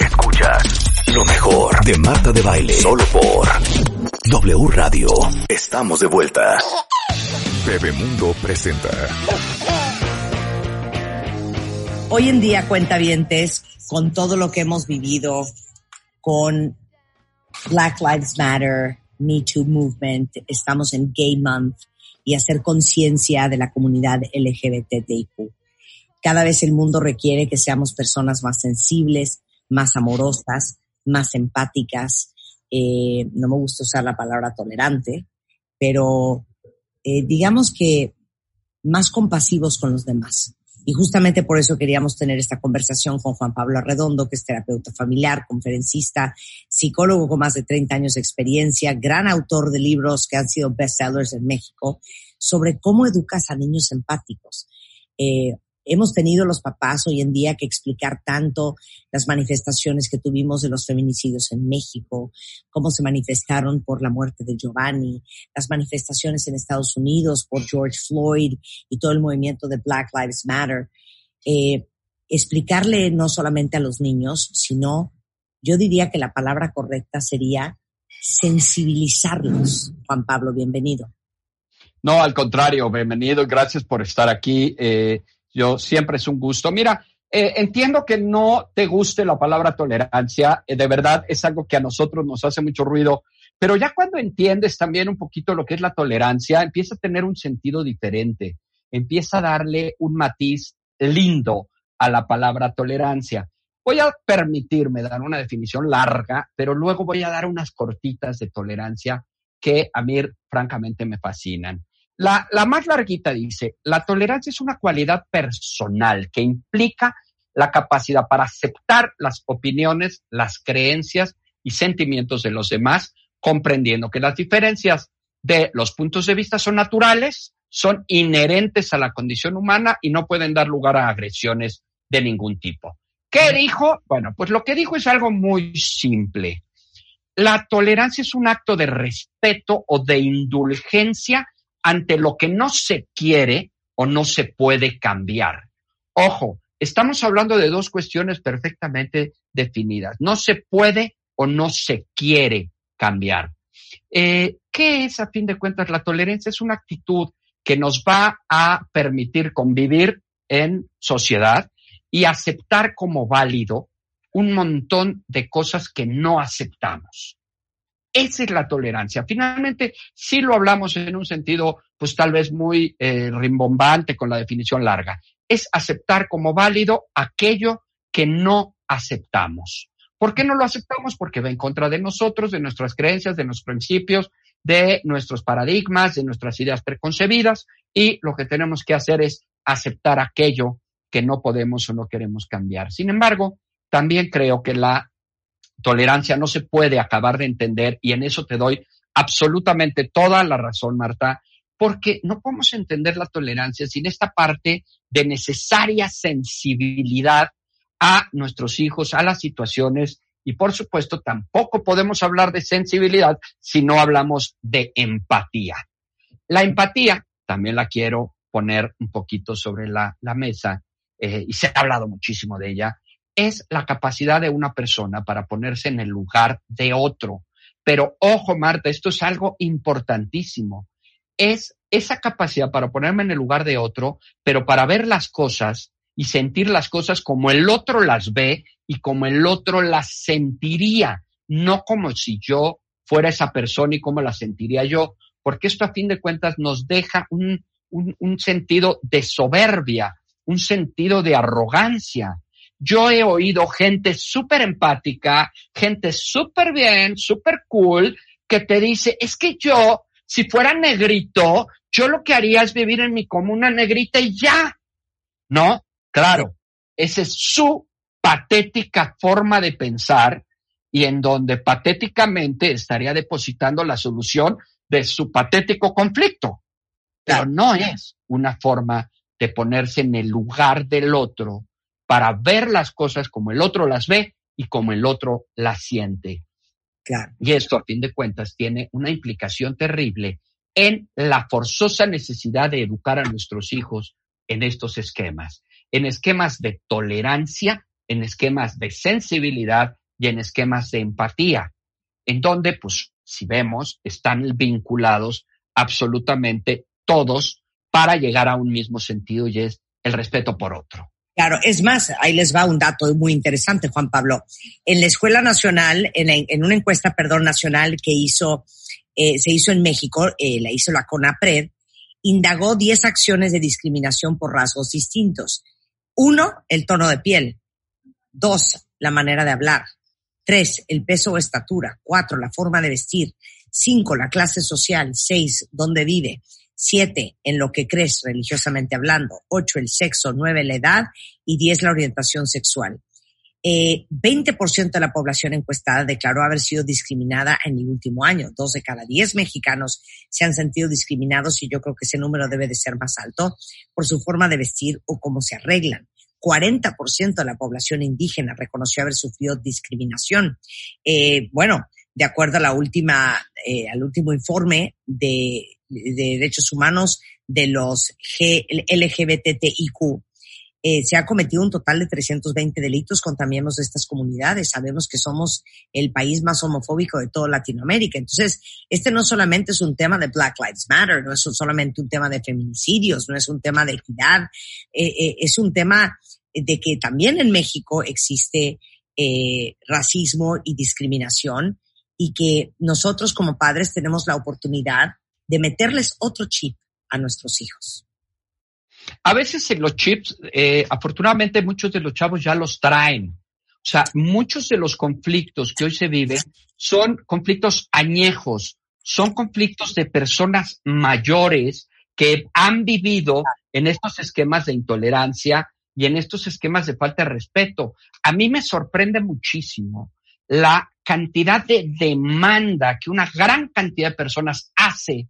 Escuchas lo mejor de Marta de Baile. Solo por W Radio. Estamos de vuelta. Bebemundo presenta. Hoy en día, cuentavientes, con todo lo que hemos vivido, con Black Lives Matter, Me Too Movement, estamos en Gay Month y hacer conciencia de la comunidad LGBTIQ. Cada vez el mundo requiere que seamos personas más sensibles, más amorosas, más empáticas. Eh, no me gusta usar la palabra tolerante, pero eh, digamos que más compasivos con los demás. Y justamente por eso queríamos tener esta conversación con Juan Pablo Arredondo, que es terapeuta familiar, conferencista, psicólogo con más de 30 años de experiencia, gran autor de libros que han sido bestsellers en México, sobre cómo educas a niños empáticos. Eh, hemos tenido los papás hoy en día que explicar tanto las manifestaciones que tuvimos de los feminicidios en México, cómo se manifestaron por la muerte de Giovanni, las manifestaciones en Estados Unidos por George Floyd y todo el movimiento de Black Lives Matter. Eh, explicarle no solamente a los niños, sino yo diría que la palabra correcta sería sensibilizarlos. Juan Pablo, bienvenido. No, al contrario, bienvenido gracias por estar aquí. Eh, yo siempre es un gusto. Mira, eh, entiendo que no te guste la palabra tolerancia, eh, de verdad es algo que a nosotros nos hace mucho ruido, pero ya cuando entiendes también un poquito lo que es la tolerancia, empieza a tener un sentido diferente, empieza a darle un matiz lindo a la palabra tolerancia. Voy a permitirme dar una definición larga, pero luego voy a dar unas cortitas de tolerancia que a mí francamente me fascinan. La, más larguita dice, la tolerancia es una cualidad personal que implica la capacidad para aceptar las opiniones, las creencias y sentimientos de los demás, comprendiendo que las diferencias de los puntos de vista son naturales, son inherentes a la condición humana y no pueden dar lugar a agresiones de ningún tipo. ¿Qué dijo? Bueno, pues lo que dijo es algo muy simple. La tolerancia es un acto de respeto o de indulgencia ante lo que no se quiere o no se puede cambiar. Ojo, estamos hablando de dos cuestiones perfectamente definidas. No se puede o no se quiere cambiar. Eh, ¿Qué es, a fin de cuentas, la tolerancia? Es una actitud que nos va a permitir convivir en sociedad y aceptar como válido un montón de cosas que no aceptamos. Esa es la tolerancia. Finalmente, sí lo hablamos en un sentido, pues tal vez muy eh, rimbombante con la definición larga. Es aceptar como válido aquello que no aceptamos. ¿Por qué no lo aceptamos? Porque va en contra de nosotros, de nuestras creencias, de nuestros principios, de nuestros paradigmas, de nuestras ideas preconcebidas y lo que tenemos que hacer es aceptar aquello que no podemos o no queremos cambiar. Sin embargo, también creo que la tolerancia no se puede acabar de entender y en eso te doy absolutamente toda la razón, Marta, porque no podemos entender la tolerancia sin esta parte de necesaria sensibilidad a nuestros hijos, a las situaciones y por supuesto tampoco podemos hablar de sensibilidad si no hablamos de empatía. La empatía, también la quiero poner un poquito sobre la, mesa eh, y se ha hablado muchísimo de ella, es la capacidad de una persona para ponerse en el lugar de otro. Pero ojo, Marta, esto es algo importantísimo. Es esa capacidad para ponerme en el lugar de otro, pero para ver las cosas y sentir las cosas como el otro las ve y como el otro las sentiría, no como si yo fuera esa persona y como la sentiría yo, porque esto a fin de cuentas nos deja un, un, un sentido de soberbia, un sentido de arrogancia, yo he oído gente súper empática, gente súper bien, súper cool, que te dice, es que yo, si fuera negrito, yo lo que haría es vivir en mi comuna negrita y ya. ¿No? Claro, ese es su patética forma de pensar y en donde patéticamente estaría depositando la solución de su patético conflicto. Pero no es una forma de ponerse en el lugar del otro para ver las cosas como el otro las ve y como el otro las siente. Y esto, a fin de cuentas, tiene una implicación terrible en la forzosa necesidad de educar a nuestros hijos en estos esquemas, en esquemas de tolerancia, en esquemas de sensibilidad y en esquemas de empatía, en donde, pues, si vemos, están vinculados absolutamente todos para llegar a un mismo sentido y es el respeto por otro. Claro, es más, ahí les va un dato muy interesante, Juan Pablo. En la Escuela Nacional, en, una encuesta, perdón, nacional que hizo, eh, se hizo en México, eh, la hizo la CONAPRED, indagó 10 acciones de discriminación por rasgos distintos. Uno, el tono de piel. Dos, la manera de hablar. Tres, el peso o estatura. Cuatro, la forma de vestir. Cinco, la clase social. Seis, dónde vive. Siete, en lo que crees religiosamente hablando. Ocho, el sexo. Nueve, la edad. Y diez, la orientación sexual. Eh, 20% de la población encuestada declaró haber sido discriminada en el último año. Dos de cada diez mexicanos se han sentido discriminados y yo creo que ese número debe de ser más alto por su forma de vestir o cómo se arreglan. 40% de la población indígena reconoció haber sufrido discriminación. Eh, bueno, de acuerdo a la última, eh, al último informe de, derechos humanos de los LGBTIQ, eh, se ha cometido un total de 320 delitos contra miembros de estas comunidades. Sabemos que somos el país más homofóbico de toda Latinoamérica. Entonces, este no solamente es un tema de Black Lives Matter, no es solamente un tema de feminicidios, no es un tema de equidad, es un tema de que también en México existe racismo y discriminación y que nosotros como padres tenemos la oportunidad de meterles otro chip a nuestros hijos. A veces los chips, eh, afortunadamente muchos de los chavos ya los traen. O sea, muchos de los conflictos que hoy se viven son conflictos añejos, son conflictos de personas mayores que han vivido en estos esquemas de intolerancia y en estos esquemas de falta de respeto. A mí me sorprende muchísimo la cantidad de demanda que una gran cantidad de personas hace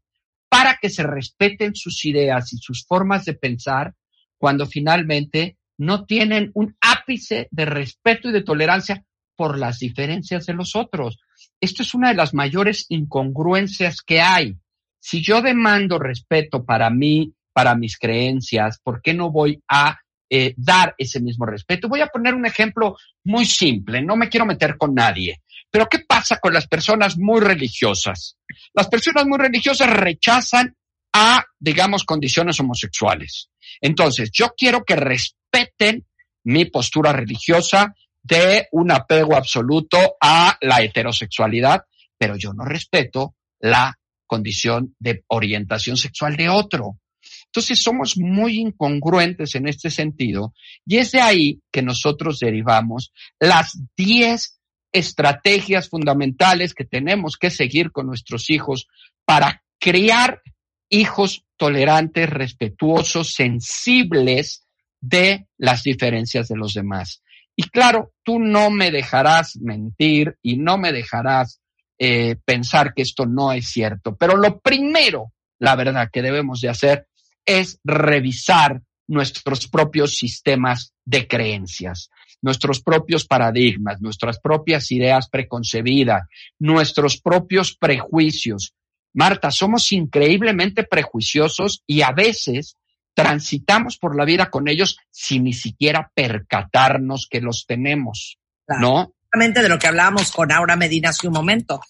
para que se respeten sus ideas y sus formas de pensar cuando finalmente no tienen un ápice de respeto y de tolerancia por las diferencias de los otros. Esto es una de las mayores incongruencias que hay. Si yo demando respeto para mí, para mis creencias, ¿por qué no voy a eh, dar ese mismo respeto. Voy a poner un ejemplo muy simple, no me quiero meter con nadie, pero ¿qué pasa con las personas muy religiosas? Las personas muy religiosas rechazan a, digamos, condiciones homosexuales. Entonces, yo quiero que respeten mi postura religiosa de un apego absoluto a la heterosexualidad, pero yo no respeto la condición de orientación sexual de otro. Entonces somos muy incongruentes en este sentido y es de ahí que nosotros derivamos las 10 estrategias fundamentales que tenemos que seguir con nuestros hijos para criar hijos tolerantes, respetuosos, sensibles de las diferencias de los demás. Y claro, tú no me dejarás mentir y no me dejarás eh, pensar que esto no es cierto. Pero lo primero, la verdad, que debemos de hacer es revisar nuestros propios sistemas de creencias, nuestros propios paradigmas, nuestras propias ideas preconcebidas, nuestros propios prejuicios. Marta, somos increíblemente prejuiciosos y a veces transitamos por la vida con ellos sin ni siquiera percatarnos que los tenemos, ¿no? Exactamente de lo que hablábamos con Aura Medina hace un momento,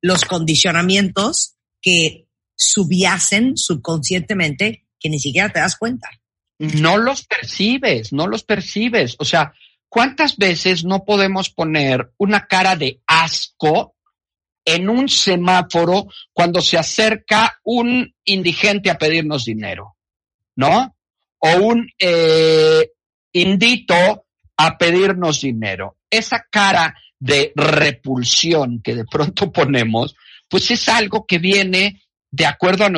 los condicionamientos que subyacen subconscientemente que ni siquiera te das cuenta. No los percibes, no los percibes. O sea, ¿cuántas veces no podemos poner una cara de asco en un semáforo cuando se acerca un indigente a pedirnos dinero? ¿No? O un eh, indito a pedirnos dinero. Esa cara de repulsión que de pronto ponemos, pues es algo que viene de acuerdo a,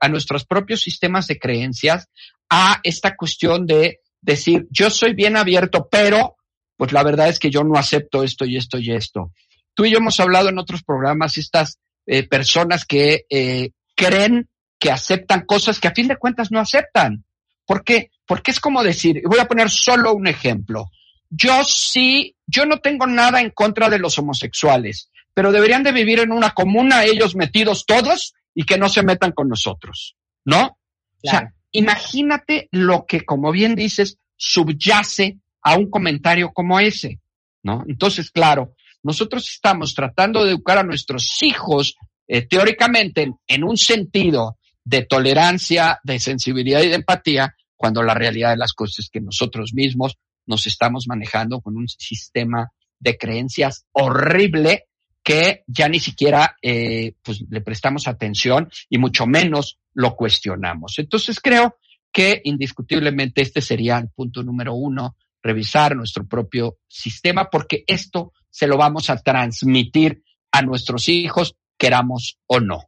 a, nuestros propios sistemas de creencias, a esta cuestión de decir, yo soy bien abierto, pero pues la verdad es que yo no acepto esto y esto y esto. Tú y yo hemos hablado en otros programas, estas eh, personas que eh, creen que aceptan cosas que a fin de cuentas no aceptan. ¿Por qué? Porque es como decir, voy a poner solo un ejemplo. Yo sí, yo no tengo nada en contra de los homosexuales, pero deberían de vivir en una comuna ellos metidos todos y que no se metan con nosotros, ¿no? O sea, imagínate lo que, como bien dices, subyace a un comentario como ese, ¿no? Entonces, claro, nosotros estamos tratando de educar a nuestros hijos eh, teóricamente en, un sentido de tolerancia, de sensibilidad y de empatía, cuando la realidad de las cosas es que nosotros mismos nos estamos manejando con un sistema de creencias horrible que ya ni siquiera eh, pues, le prestamos atención y mucho menos lo cuestionamos. Entonces creo que indiscutiblemente este sería el punto número uno, revisar nuestro propio sistema, porque esto se lo vamos a transmitir a nuestros hijos, queramos o no.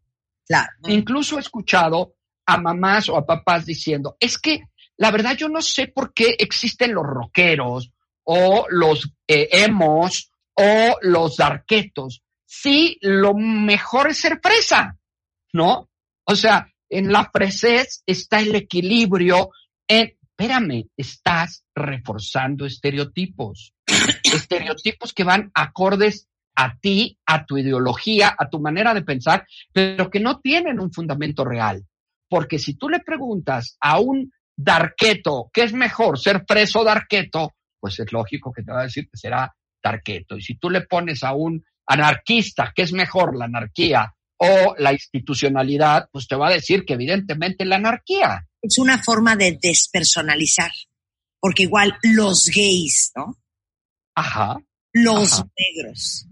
Claro. Incluso he escuchado a mamás o a papás diciendo, es que la verdad yo no sé por qué existen los rockeros o los eh, emos o los darquetos. Sí, lo mejor es ser presa, ¿no? O sea, en la fresez está el equilibrio. En, espérame, estás reforzando estereotipos. estereotipos que van acordes a ti, a tu ideología, a tu manera de pensar, pero que no tienen un fundamento real. Porque si tú le preguntas a un darqueto, ¿qué es mejor, ser preso o darqueto? Pues es lógico que te va a decir que será darqueto. Y si tú le pones a un anarquista, ¿qué es mejor, la anarquía o la institucionalidad? Pues te va a decir que evidentemente la anarquía. Es una forma de despersonalizar, porque igual los gays, ¿no? Ajá. Los negros.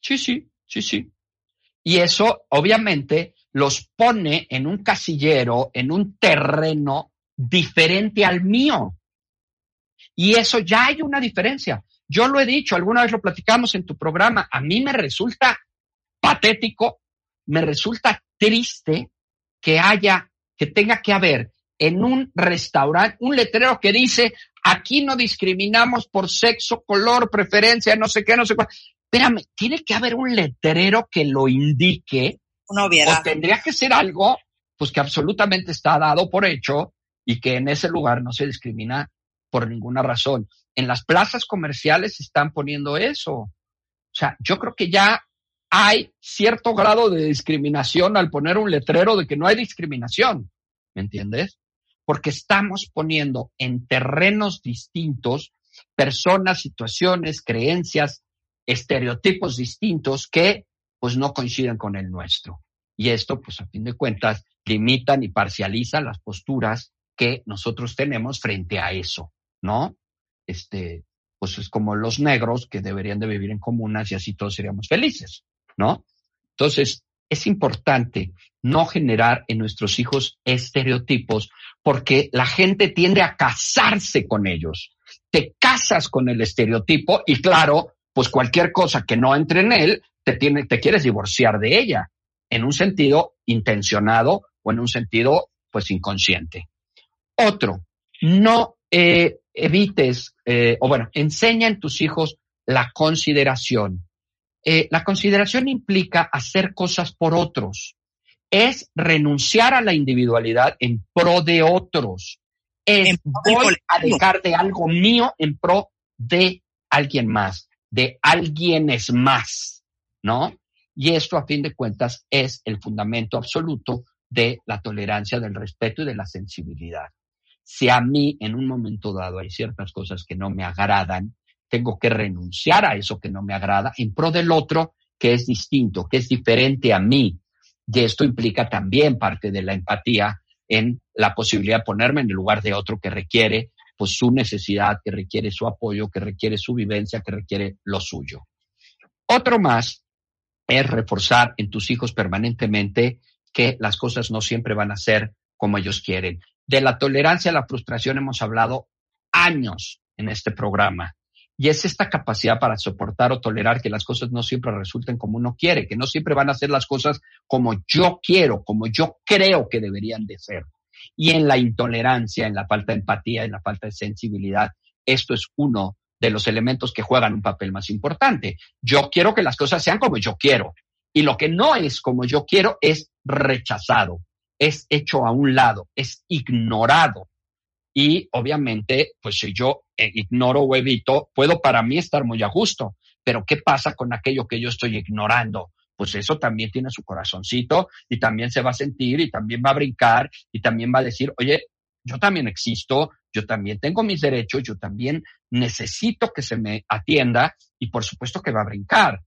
Sí, sí, sí, sí. Y eso obviamente los pone en un casillero, en un terreno diferente al mío. Y eso ya hay una diferencia. Yo lo he dicho, alguna vez lo platicamos en tu programa, a mí me resulta patético, me resulta triste que haya, que tenga que haber en un restaurante un letrero que dice, aquí no discriminamos por sexo, color, preferencia, no sé qué, no sé cuál. Espérame, tiene que haber un letrero que lo indique. Una O tendría que ser algo, pues que absolutamente está dado por hecho y que en ese lugar no se discrimina por ninguna razón. En las plazas comerciales se están poniendo eso. O sea, yo creo que ya hay cierto grado de discriminación al poner un letrero de que no hay discriminación. ¿Me entiendes? Porque estamos poniendo en terrenos distintos personas, situaciones, creencias, estereotipos distintos que pues no coinciden con el nuestro. Y esto, pues a fin de cuentas, limitan y parcializan las posturas que nosotros tenemos frente a eso, ¿no? Este, pues es como los negros que deberían de vivir en comunas y así todos seríamos felices, ¿no? Entonces, es importante no generar en nuestros hijos estereotipos porque la gente tiende a casarse con ellos. Te casas con el estereotipo y claro, pues cualquier cosa que no entre en él, te, tiene, te quieres divorciar de ella, en un sentido intencionado o en un sentido pues inconsciente. Otro, no eh, evites, eh, o bueno, enseña en tus hijos la consideración. Eh, la consideración implica hacer cosas por otros. Es renunciar a la individualidad en pro de otros. Es voy a dejar de algo mío en pro de alguien más, de alguien es más, ¿no? Y esto, a fin de cuentas, es el fundamento absoluto de la tolerancia, del respeto y de la sensibilidad. Si a mí en un momento dado hay ciertas cosas que no me agradan, tengo que renunciar a eso que no me agrada en pro del otro que es distinto, que es diferente a mí. Y esto implica también parte de la empatía en la posibilidad de ponerme en el lugar de otro que requiere pues su necesidad, que requiere su apoyo, que requiere su vivencia, que requiere lo suyo. Otro más es reforzar en tus hijos permanentemente que las cosas no siempre van a ser como ellos quieren. De la tolerancia a la frustración hemos hablado años en este programa. Y es esta capacidad para soportar o tolerar que las cosas no siempre resulten como uno quiere, que no siempre van a ser las cosas como yo quiero, como yo creo que deberían de ser. Y en la intolerancia, en la falta de empatía, en la falta de sensibilidad, esto es uno de los elementos que juegan un papel más importante. Yo quiero que las cosas sean como yo quiero. Y lo que no es como yo quiero es rechazado, es hecho a un lado, es ignorado. Y obviamente, pues si yo eh, ignoro o evito, puedo para mí estar muy a gusto. Pero ¿qué pasa con aquello que yo estoy ignorando? Pues eso también tiene su corazoncito y también se va a sentir y también va a brincar y también va a decir, oye, yo también existo, yo también tengo mis derechos, yo también necesito que se me atienda y por supuesto que va a brincar.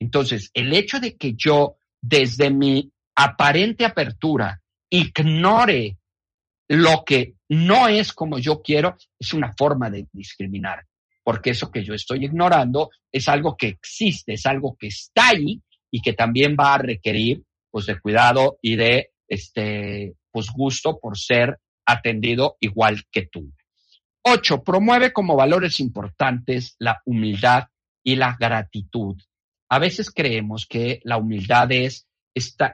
Entonces, el hecho de que yo desde mi aparente apertura ignore lo que no es como yo quiero es una forma de discriminar, porque eso que yo estoy ignorando es algo que existe, es algo que está ahí y que también va a requerir pues de cuidado y de este pues gusto por ser atendido igual que tú. Ocho, promueve como valores importantes la humildad y la gratitud. A veces creemos que la humildad es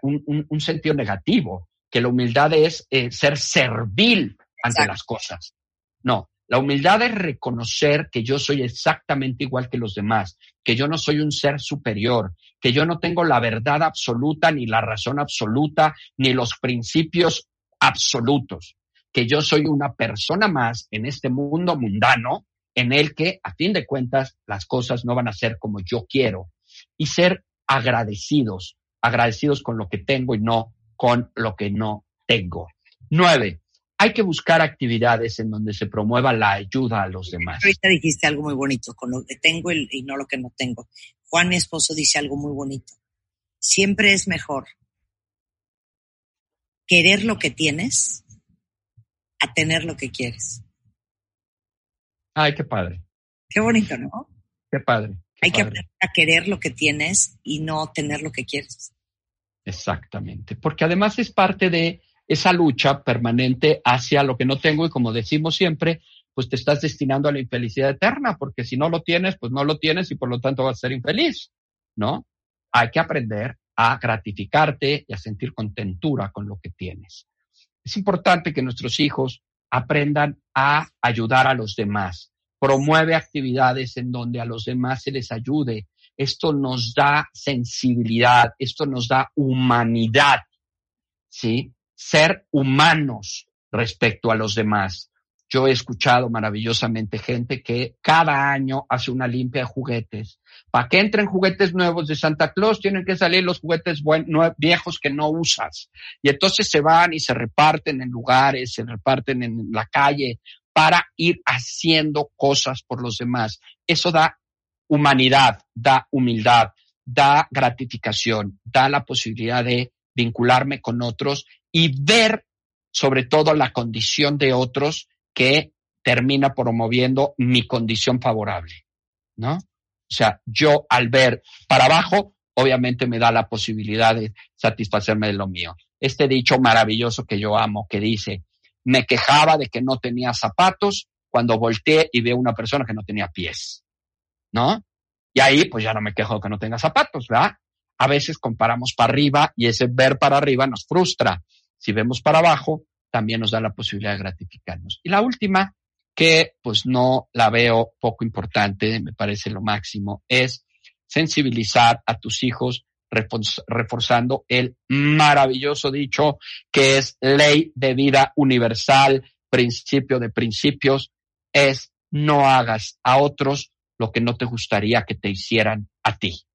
un, sentido negativo, que la humildad es eh, ser servil ante las cosas. No, la humildad es reconocer que yo soy exactamente igual que los demás, que yo no soy un ser superior, que yo no tengo la verdad absoluta, ni la razón absoluta, ni los principios absolutos que yo soy una persona más en este mundo mundano en el que, a fin de cuentas, las cosas no van a ser como yo quiero. Y ser agradecidos, agradecidos con lo que tengo y no con lo que no tengo. Nueve, hay que buscar actividades en donde se promueva la ayuda a los demás. Ahorita dijiste algo muy bonito, con lo que tengo y no lo que no tengo. Juan, mi esposo, dice algo muy bonito. Siempre es mejor querer lo que tienes a tener lo que quieres. Ay, qué padre. Qué bonito, ¿no? Qué padre. Hay que aprender a querer lo que tienes y no tener lo que quieres. Exactamente, porque además es parte de esa lucha permanente hacia lo que no tengo y como decimos siempre, pues te estás destinando a la infelicidad eterna, porque si no lo tienes, pues no lo tienes y por lo tanto vas a ser infeliz, ¿no? Hay que aprender a gratificarte y a sentir contentura con lo que tienes. Es importante que nuestros hijos aprendan a ayudar a los demás. Promueve actividades en donde a los demás se les ayude. Esto nos da sensibilidad, esto nos da humanidad, ¿sí? Ser humanos respecto a los demás. Yo he escuchado maravillosamente gente que cada año hace una limpia de juguetes. Para que entren juguetes nuevos de Santa Claus, tienen que salir los juguetes viejos que no usas. Y entonces se van y se reparten en lugares, se reparten en la calle para ir haciendo cosas por los demás. Eso da humanidad, da humildad, da gratificación, da la posibilidad de vincularme con otros y ver sobre todo la condición de otros que termina promoviendo mi condición favorable, ¿no? O sea, yo al ver para abajo, obviamente me da la posibilidad de satisfacerme de lo mío. Este dicho maravilloso que yo amo, que dice, me quejaba de que no tenía zapatos cuando volteé y veo una persona que no tenía pies, ¿no? Y ahí pues ya no me quejo de que no tenga zapatos, ¿verdad? A veces comparamos para arriba y ese ver para arriba nos frustra. Si vemos para abajo, también nos da la posibilidad de gratificarnos. Y la última, que pues no la veo poco importante, me parece lo máximo, es sensibilizar a tus hijos reforzando el maravilloso dicho que es ley de vida universal, principio de principios, es no hagas a otros lo que no te gustaría que te hicieran a ti.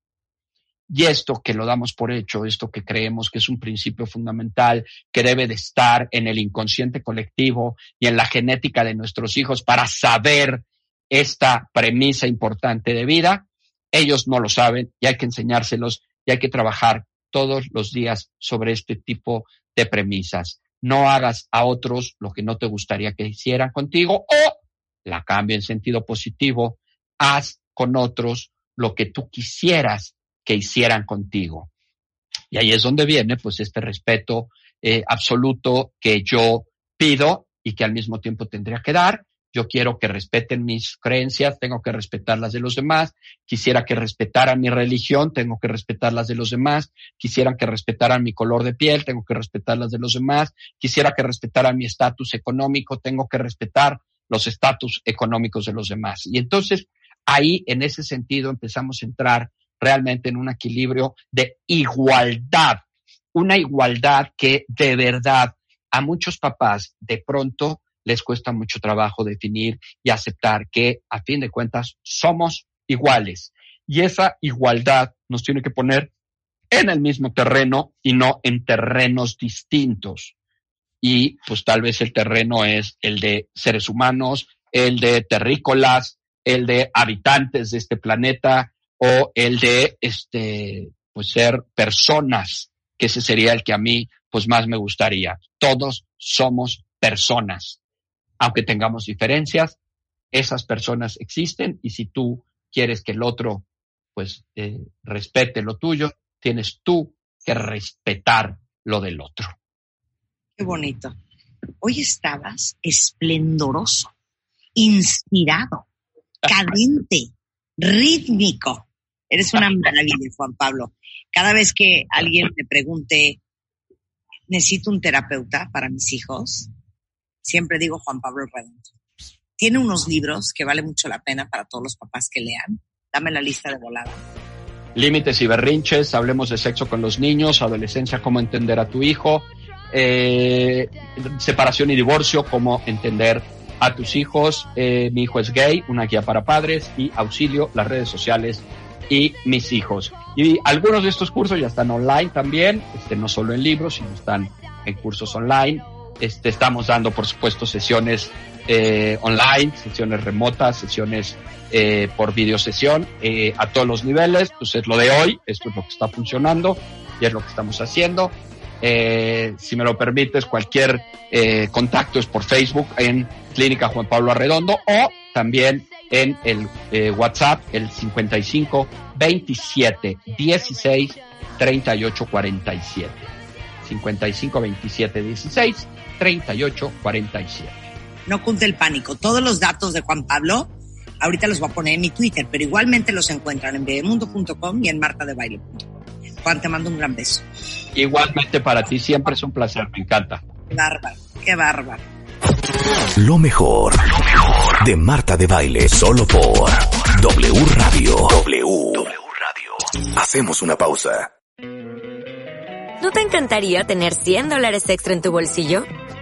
Y esto que lo damos por hecho, esto que creemos que es un principio fundamental, que debe de estar en el inconsciente colectivo y en la genética de nuestros hijos para saber esta premisa importante de vida, ellos no lo saben y hay que enseñárselos y hay que trabajar todos los días sobre este tipo de premisas. No hagas a otros lo que no te gustaría que hicieran contigo o, la cambio en sentido positivo, haz con otros lo que tú quisieras que hicieran contigo. Y ahí es donde viene pues este respeto eh, absoluto que yo pido y que al mismo tiempo tendría que dar. Yo quiero que respeten mis creencias, tengo que respetar las de los demás. Quisiera que respetaran mi religión, tengo que respetar las de los demás. Quisiera que respetaran mi color de piel, tengo que respetar las de los demás. Quisiera que respetaran mi estatus económico, tengo que respetar los estatus económicos de los demás. Y entonces ahí en ese sentido empezamos a entrar realmente en un equilibrio de igualdad, una igualdad que de verdad a muchos papás de pronto les cuesta mucho trabajo definir y aceptar que a fin de cuentas somos iguales. Y esa igualdad nos tiene que poner en el mismo terreno y no en terrenos distintos. Y pues tal vez el terreno es el de seres humanos, el de terrícolas, el de habitantes de este planeta o el de este pues ser personas, que ese sería el que a mí pues más me gustaría. Todos somos personas. Aunque tengamos diferencias, esas personas existen y si tú quieres que el otro pues eh, respete lo tuyo, tienes tú que respetar lo del otro. Qué bonito. Hoy estabas esplendoroso, inspirado, cadente, rítmico. Eres una maravilla, Juan Pablo. Cada vez que alguien me pregunte, necesito un terapeuta para mis hijos, siempre digo Juan Pablo Redondo. Tiene unos libros que vale mucho la pena para todos los papás que lean. Dame la lista de volada. Límites y berrinches, hablemos de sexo con los niños, adolescencia, cómo entender a tu hijo, eh, separación y divorcio, cómo entender a tus hijos, eh, mi hijo es gay, una guía para padres y auxilio, las redes sociales y mis hijos. Y algunos de estos cursos ya están online también, este, no solo en libros, sino están en cursos online. Este, estamos dando, por supuesto, sesiones eh, online, sesiones remotas, sesiones eh, por videosesión eh, a todos los niveles. Pues es lo de hoy, esto es lo que está funcionando y es lo que estamos haciendo. Eh, si me lo permites, cualquier eh, contacto es por Facebook en Clínica Juan Pablo Arredondo o también en el eh, WhatsApp, el 55 27 16 38 47. 55 27 16 38 47. No cunte el pánico. Todos los datos de Juan Pablo, ahorita los voy a poner en mi Twitter, pero igualmente los encuentran en bebemundo.com y en martadebaile.com. Juan, te mando un gran beso. Igualmente para ti, siempre es un placer, me encanta. Qué bárbaro, qué bárbaro. Lo mejor, de Marta de Baile, solo por W Radio. W. W Radio. Hacemos una pausa. ¿No te encantaría tener 100 dólares extra en tu bolsillo?